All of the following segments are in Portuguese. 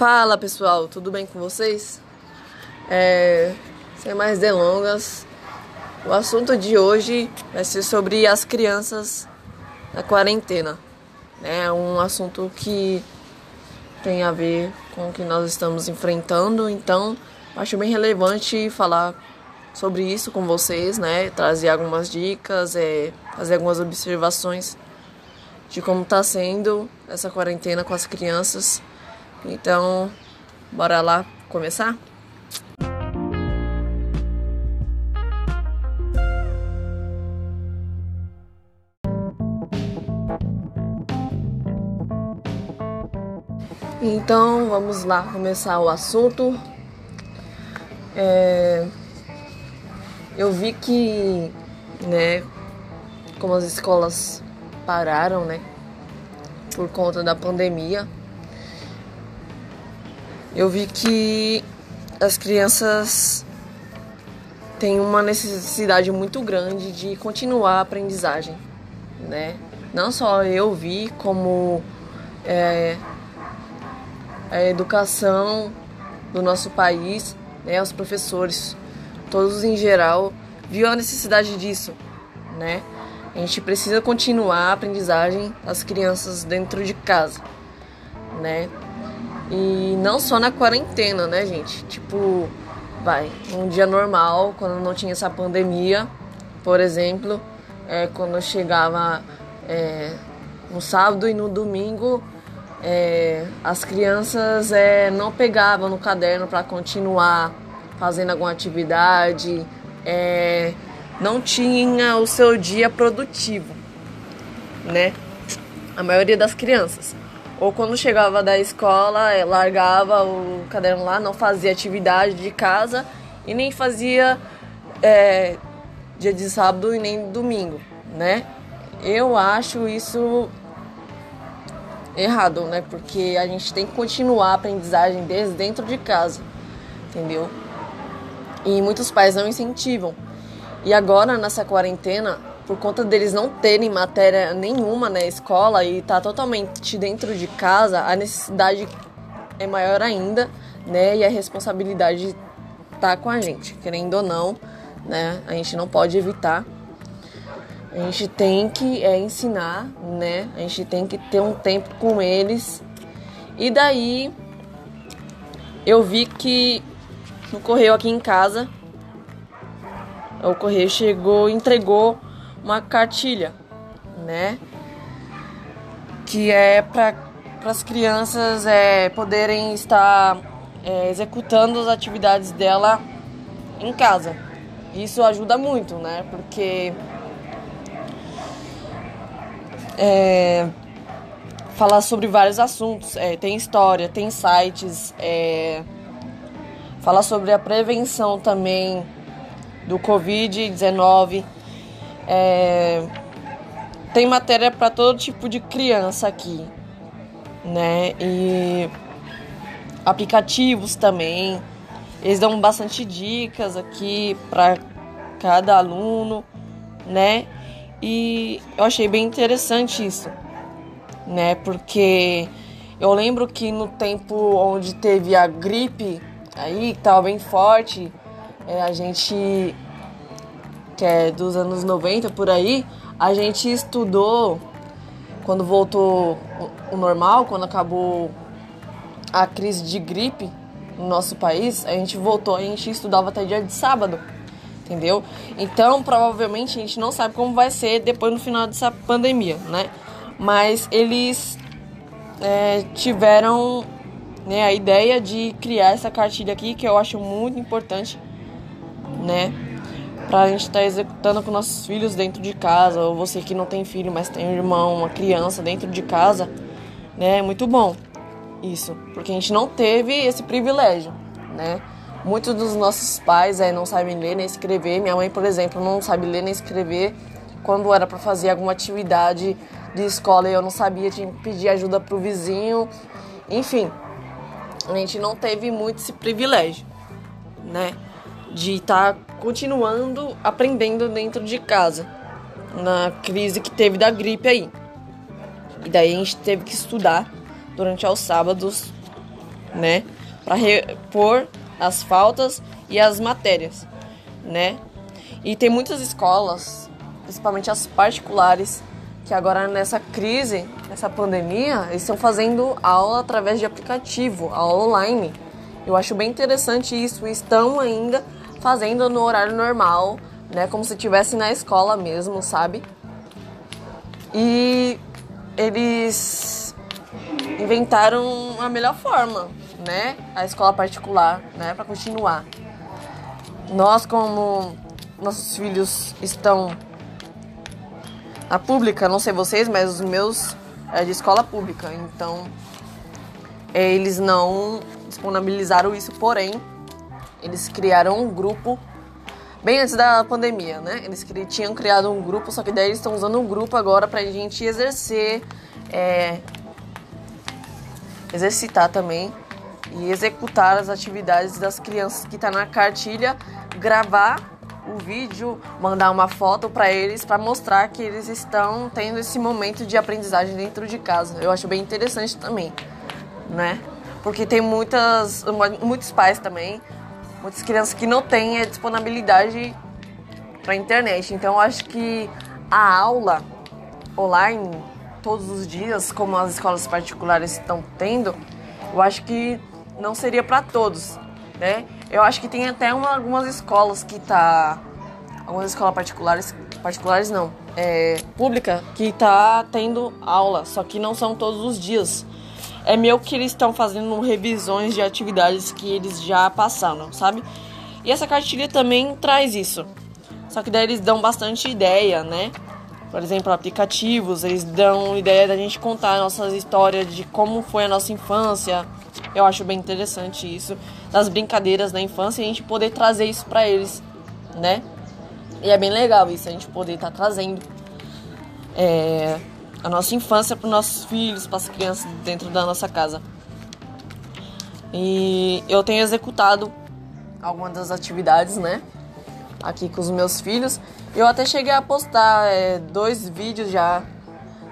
Fala pessoal, tudo bem com vocês? É, sem mais delongas, o assunto de hoje vai ser sobre as crianças na quarentena. É um assunto que tem a ver com o que nós estamos enfrentando, então acho bem relevante falar sobre isso com vocês, né? Trazer algumas dicas, é, fazer algumas observações de como está sendo essa quarentena com as crianças. Então, bora lá começar? Então, vamos lá começar o assunto. É, eu vi que, né, como as escolas pararam, né, por conta da pandemia, eu vi que as crianças têm uma necessidade muito grande de continuar a aprendizagem, né? Não só eu vi, como é, a educação do nosso país, né, os professores, todos em geral, viu a necessidade disso, né? A gente precisa continuar a aprendizagem das crianças dentro de casa, né? E não só na quarentena, né, gente? Tipo, vai, um dia normal, quando não tinha essa pandemia, por exemplo, é, quando eu chegava é, no sábado e no domingo, é, as crianças é, não pegavam no caderno para continuar fazendo alguma atividade, é, não tinha o seu dia produtivo, né? A maioria das crianças. Ou quando chegava da escola, eh, largava o caderno lá, não fazia atividade de casa e nem fazia é, dia de sábado e nem domingo, né? Eu acho isso errado, né? Porque a gente tem que continuar a aprendizagem desde dentro de casa, entendeu? E muitos pais não incentivam. E agora, nessa quarentena, por conta deles não terem matéria nenhuma na escola e tá totalmente dentro de casa, a necessidade é maior ainda, né? E a responsabilidade tá com a gente, querendo ou não, né? A gente não pode evitar. A gente tem que é, ensinar, né? A gente tem que ter um tempo com eles. E daí eu vi que no correio aqui em casa, o correio chegou, entregou uma cartilha, né? Que é para as crianças é, poderem estar é, executando as atividades dela em casa. Isso ajuda muito, né? Porque é, falar sobre vários assuntos. É, tem história, tem sites, é, falar sobre a prevenção também do Covid-19. É, tem matéria para todo tipo de criança aqui, né? E aplicativos também. Eles dão bastante dicas aqui para cada aluno, né? E eu achei bem interessante isso, né? Porque eu lembro que no tempo onde teve a gripe aí, que tava bem forte, é, a gente que é dos anos 90 por aí, a gente estudou quando voltou o normal, quando acabou a crise de gripe no nosso país, a gente voltou, a gente estudava até dia de sábado, entendeu? Então, provavelmente a gente não sabe como vai ser depois no final dessa pandemia, né? Mas eles é, tiveram né, a ideia de criar essa cartilha aqui, que eu acho muito importante, né? Pra gente estar tá executando com nossos filhos dentro de casa, ou você que não tem filho, mas tem um irmão, uma criança dentro de casa, né? É muito bom isso, porque a gente não teve esse privilégio, né? Muitos dos nossos pais é, não sabem ler nem escrever. Minha mãe, por exemplo, não sabe ler nem escrever. Quando era para fazer alguma atividade de escola e eu não sabia, tinha que pedir ajuda pro vizinho. Enfim, a gente não teve muito esse privilégio, né? De estar tá continuando aprendendo dentro de casa, na crise que teve da gripe aí. E daí a gente teve que estudar durante os sábados né? Para repor as faltas e as matérias, né? E tem muitas escolas, principalmente as particulares, que agora nessa crise, nessa pandemia, estão fazendo aula através de aplicativo, aula online. Eu acho bem interessante isso. Estão ainda fazendo no horário normal, né? Como se estivesse na escola mesmo, sabe? E eles inventaram a melhor forma, né? A escola particular, né? Para continuar. Nós, como nossos filhos estão na pública, não sei vocês, mas os meus é de escola pública, então eles não disponibilizaram isso, porém eles criaram um grupo bem antes da pandemia, né? Eles tinham criado um grupo, só que daí eles estão usando um grupo agora pra gente exercer, é, exercitar também e executar as atividades das crianças que tá na cartilha, gravar o vídeo, mandar uma foto para eles para mostrar que eles estão tendo esse momento de aprendizagem dentro de casa. Eu acho bem interessante também, né? Porque tem muitas muitos pais também muitas crianças que não têm a disponibilidade para a internet. Então eu acho que a aula online todos os dias, como as escolas particulares estão tendo, eu acho que não seria para todos, né? Eu acho que tem até uma, algumas escolas que tá algumas escolas particulares, particulares não, é pública que tá tendo aula, só que não são todos os dias é meu que eles estão fazendo revisões de atividades que eles já passaram, sabe? E essa cartilha também traz isso. Só que daí eles dão bastante ideia, né? Por exemplo, aplicativos, eles dão ideia da gente contar nossas histórias de como foi a nossa infância. Eu acho bem interessante isso. Das brincadeiras da infância a gente poder trazer isso para eles, né? E é bem legal isso, a gente poder estar tá trazendo. É, a nossa infância para os nossos filhos, para as crianças dentro da nossa casa. E eu tenho executado algumas das atividades, né? Aqui com os meus filhos. Eu até cheguei a postar é, dois vídeos já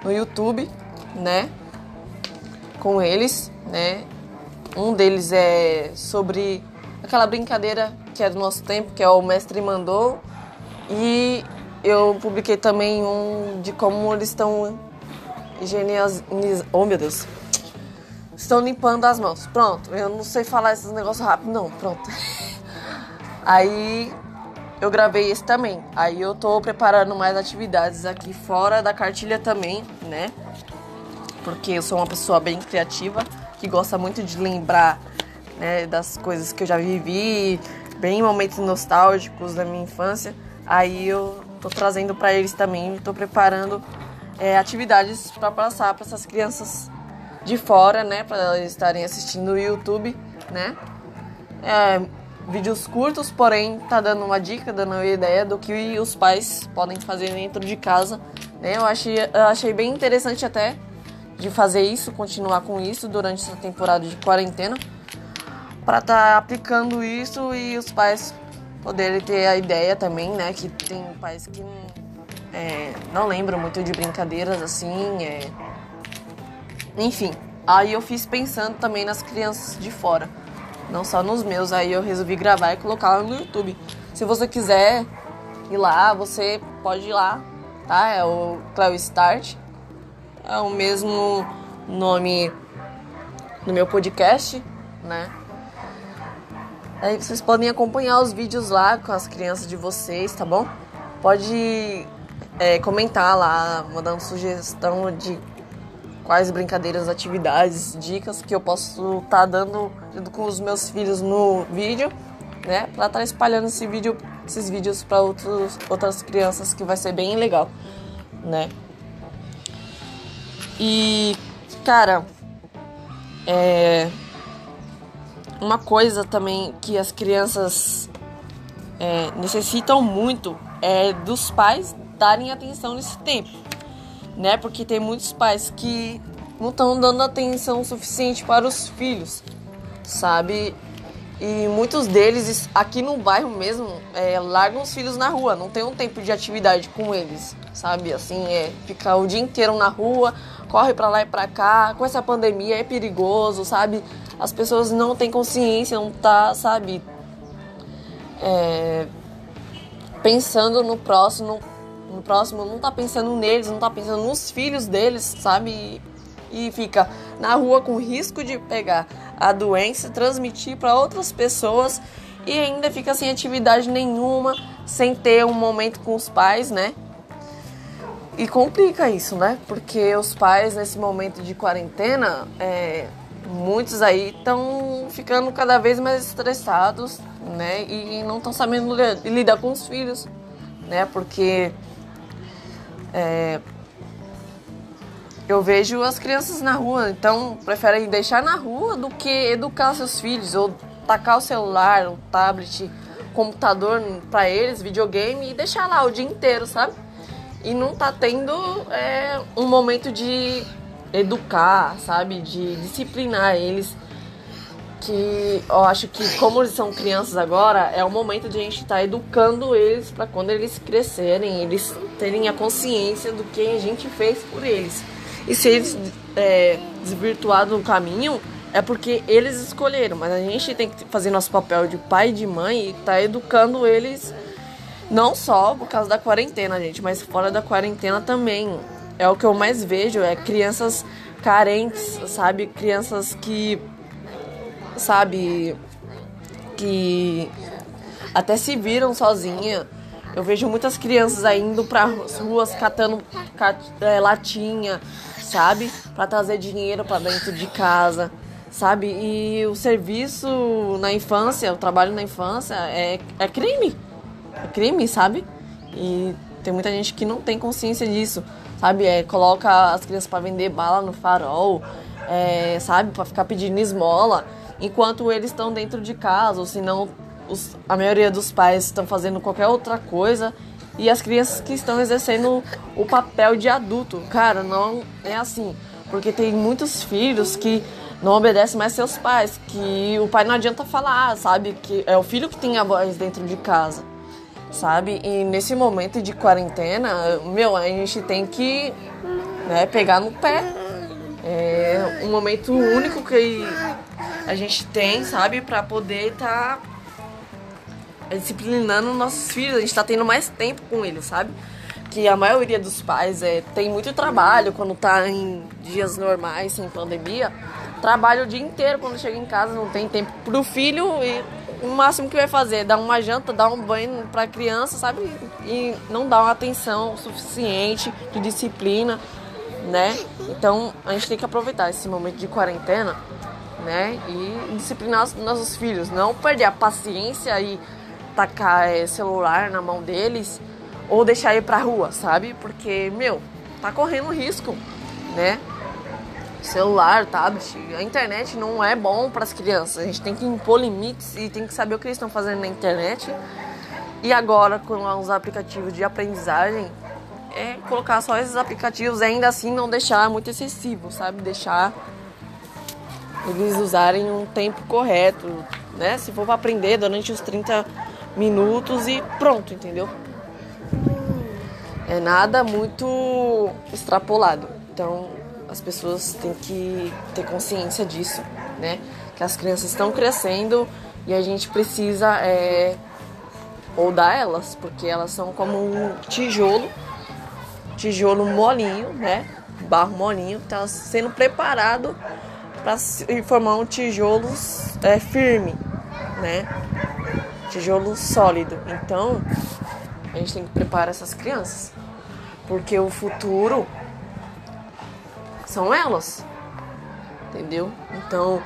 no YouTube, né? Com eles, né? Um deles é sobre aquela brincadeira que é do nosso tempo, que é o Mestre Mandou. E eu publiquei também um de como eles estão higieniz... Oh, meu Deus. Estão limpando as mãos. Pronto. Eu não sei falar esses negócios rápido, não. Pronto. Aí eu gravei esse também. Aí eu tô preparando mais atividades aqui fora da cartilha também, né? Porque eu sou uma pessoa bem criativa, que gosta muito de lembrar né, das coisas que eu já vivi, bem momentos nostálgicos da minha infância. Aí eu tô trazendo para eles também, tô preparando é, atividades para passar para essas crianças de fora, né, para elas estarem assistindo no YouTube, né? É, vídeos curtos, porém tá dando uma dica, dando uma ideia do que os pais podem fazer dentro de casa, né? Eu achei, eu achei bem interessante até de fazer isso, continuar com isso durante essa temporada de quarentena, para estar tá aplicando isso e os pais poderem ter a ideia também, né? Que tem pais que é, não lembro muito de brincadeiras assim. É... Enfim, aí eu fiz pensando também nas crianças de fora, não só nos meus. Aí eu resolvi gravar e colocar no YouTube. Se você quiser ir lá, você pode ir lá, tá? É o Cleo Start. É o mesmo nome do meu podcast, né? Aí vocês podem acompanhar os vídeos lá com as crianças de vocês, tá bom? Pode é, comentar lá, mandando sugestão de quais brincadeiras, atividades, dicas que eu posso estar tá dando com os meus filhos no vídeo, né? Pra estar tá espalhando esse vídeo, esses vídeos para outras crianças que vai ser bem legal, né? E, cara, é. Uma coisa também que as crianças é, necessitam muito é dos pais darem atenção nesse tempo, né? Porque tem muitos pais que não estão dando atenção suficiente para os filhos, sabe? E muitos deles, aqui no bairro mesmo, é, largam os filhos na rua, não tem um tempo de atividade com eles, sabe? Assim, é ficar o dia inteiro na rua, corre para lá e para cá. Com essa pandemia é perigoso, sabe? As pessoas não têm consciência, não tá, sabe? É, pensando no próximo, no próximo, não tá pensando neles, não tá pensando nos filhos deles, sabe? E fica na rua com risco de pegar a doença, transmitir para outras pessoas e ainda fica sem atividade nenhuma, sem ter um momento com os pais, né? E complica isso, né? Porque os pais, nesse momento de quarentena, é, muitos aí estão ficando cada vez mais estressados, né? E não estão sabendo lidar com os filhos, né? Porque é, eu vejo as crianças na rua, então preferem deixar na rua do que educar seus filhos ou tacar o celular, o tablet, computador para eles, videogame e deixar lá o dia inteiro, sabe? E não tá tendo é, um momento de educar, sabe? De disciplinar eles. Que eu acho que, como eles são crianças agora, é o momento de a gente estar tá educando eles para quando eles crescerem, eles terem a consciência do que a gente fez por eles. E se eles é, desvirtuar do caminho, é porque eles escolheram. Mas a gente tem que fazer nosso papel de pai e de mãe e tá educando eles não só por causa da quarentena, gente, mas fora da quarentena também. É o que eu mais vejo, é crianças carentes, sabe? Crianças que sabe que até se viram sozinha. Eu vejo muitas crianças aí indo para ruas catando cat, é, latinha, sabe? Para trazer dinheiro para dentro de casa, sabe? E o serviço na infância, o trabalho na infância é, é crime. É crime, sabe? E tem muita gente que não tem consciência disso, sabe? É, coloca as crianças para vender bala no farol, é, sabe? Para ficar pedindo esmola, enquanto eles estão dentro de casa, ou se não, a maioria dos pais estão fazendo qualquer outra coisa e as crianças que estão exercendo o papel de adulto. Cara, não é assim. Porque tem muitos filhos que não obedecem mais seus pais, que o pai não adianta falar, sabe? Que é o filho que tem a voz dentro de casa, sabe? E nesse momento de quarentena, meu, a gente tem que né, pegar no pé. É um momento único que a gente tem, sabe? Pra poder estar. Tá disciplinando nossos filhos, a gente tá tendo mais tempo com eles, sabe? Que a maioria dos pais é, tem muito trabalho quando tá em dias normais, sem pandemia. Trabalha o dia inteiro quando chega em casa, não tem tempo pro filho e o máximo que vai fazer é dar uma janta, dar um banho pra criança, sabe? E não dá uma atenção suficiente de disciplina, né? Então a gente tem que aproveitar esse momento de quarentena, né? E disciplinar os nossos filhos, não perder a paciência e tacar é, celular na mão deles ou deixar ir pra rua, sabe? Porque, meu, tá correndo risco, né? Celular, tablet, a internet não é bom para as crianças. A gente tem que impor limites e tem que saber o que eles estão fazendo na internet. E agora, com os aplicativos de aprendizagem, é colocar só esses aplicativos, ainda assim não deixar muito excessivo, sabe? Deixar eles usarem um tempo correto, né? Se for para aprender durante os 30 minutos e pronto, entendeu? É nada muito extrapolado. Então as pessoas têm que ter consciência disso, né? Que as crianças estão crescendo e a gente precisa é, dar elas, porque elas são como um tijolo, tijolo molinho, né? Barro molinho, que está sendo preparado para formar um tijolo é, firme, né? tijolo sólido. Então, a gente tem que preparar essas crianças, porque o futuro são elas, entendeu? Então,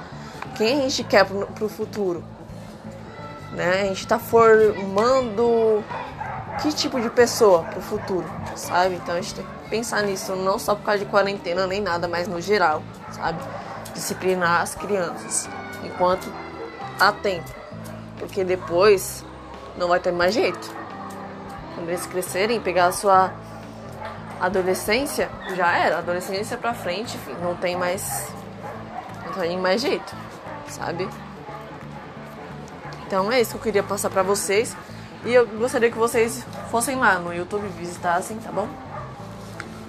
quem a gente quer pro, futuro? Né? A gente está formando que tipo de pessoa pro futuro, sabe? Então a gente tem que pensar nisso, não só por causa de quarentena nem nada, mas no geral, sabe? Disciplinar as crianças enquanto há tempo porque depois não vai ter mais jeito. Quando eles crescerem, pegar a sua adolescência, já era. Adolescência pra frente, enfim, não tem mais. Não tem mais jeito, sabe? Então é isso que eu queria passar pra vocês. E eu gostaria que vocês fossem lá no YouTube, visitassem, tá bom?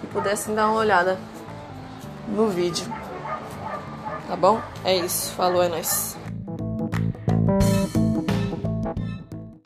E pudessem dar uma olhada no vídeo. Tá bom? É isso. Falou, é nóis.